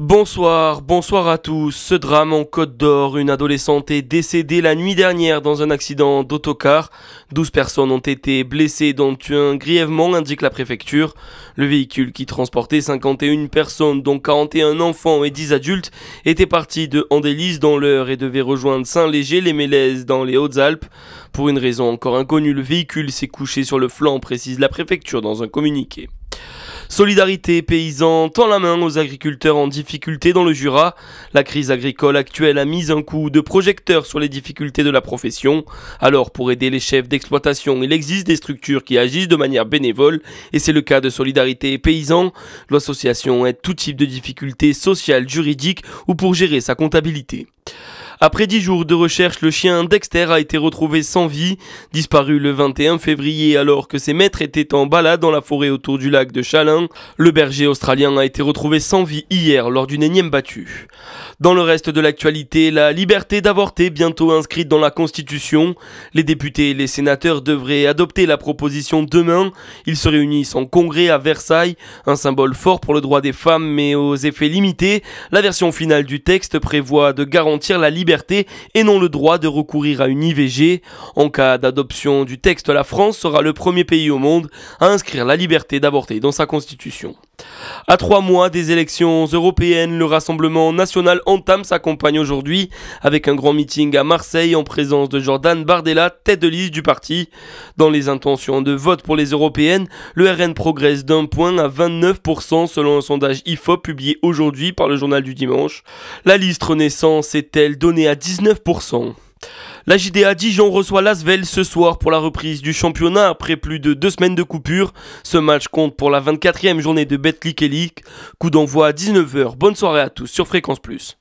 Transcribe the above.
Bonsoir, bonsoir à tous. Ce drame en Côte d'Or, une adolescente est décédée la nuit dernière dans un accident d'autocar. 12 personnes ont été blessées dont un grièvement, indique la préfecture. Le véhicule qui transportait 51 personnes dont 41 enfants et 10 adultes était parti de Andélis dans l'heure et devait rejoindre Saint-Léger les Mélèzes dans les Hautes-Alpes. Pour une raison encore inconnue, le véhicule s'est couché sur le flanc, précise la préfecture dans un communiqué. Solidarité paysan tend la main aux agriculteurs en difficulté dans le Jura. La crise agricole actuelle a mis un coup de projecteur sur les difficultés de la profession. Alors pour aider les chefs d'exploitation, il existe des structures qui agissent de manière bénévole et c'est le cas de Solidarité paysan. L'association aide tout type de difficultés sociales, juridiques ou pour gérer sa comptabilité. Après dix jours de recherche, le chien Dexter a été retrouvé sans vie, disparu le 21 février alors que ses maîtres étaient en balade dans la forêt autour du lac de Chalin. Le berger australien a été retrouvé sans vie hier lors d'une énième battue. Dans le reste de l'actualité, la liberté d'avorter bientôt inscrite dans la Constitution. Les députés et les sénateurs devraient adopter la proposition demain. Ils se réunissent en congrès à Versailles, un symbole fort pour le droit des femmes mais aux effets limités. La version finale du texte prévoit de garantir la et non le droit de recourir à une IVG. En cas d'adoption du texte, la France sera le premier pays au monde à inscrire la liberté d'avorter dans sa constitution. À trois mois des élections européennes, le Rassemblement national entame sa campagne aujourd'hui avec un grand meeting à Marseille en présence de Jordan Bardella, tête de liste du parti. Dans les intentions de vote pour les européennes, le RN progresse d'un point à 29% selon un sondage IFOP publié aujourd'hui par le journal du dimanche. La liste Renaissance est-elle donnée à 19% la JDA Dijon reçoit Lasvel ce soir pour la reprise du championnat après plus de deux semaines de coupure. Ce match compte pour la 24e journée de Betclic Elite. Coup d'envoi à 19h. Bonne soirée à tous sur Fréquence Plus.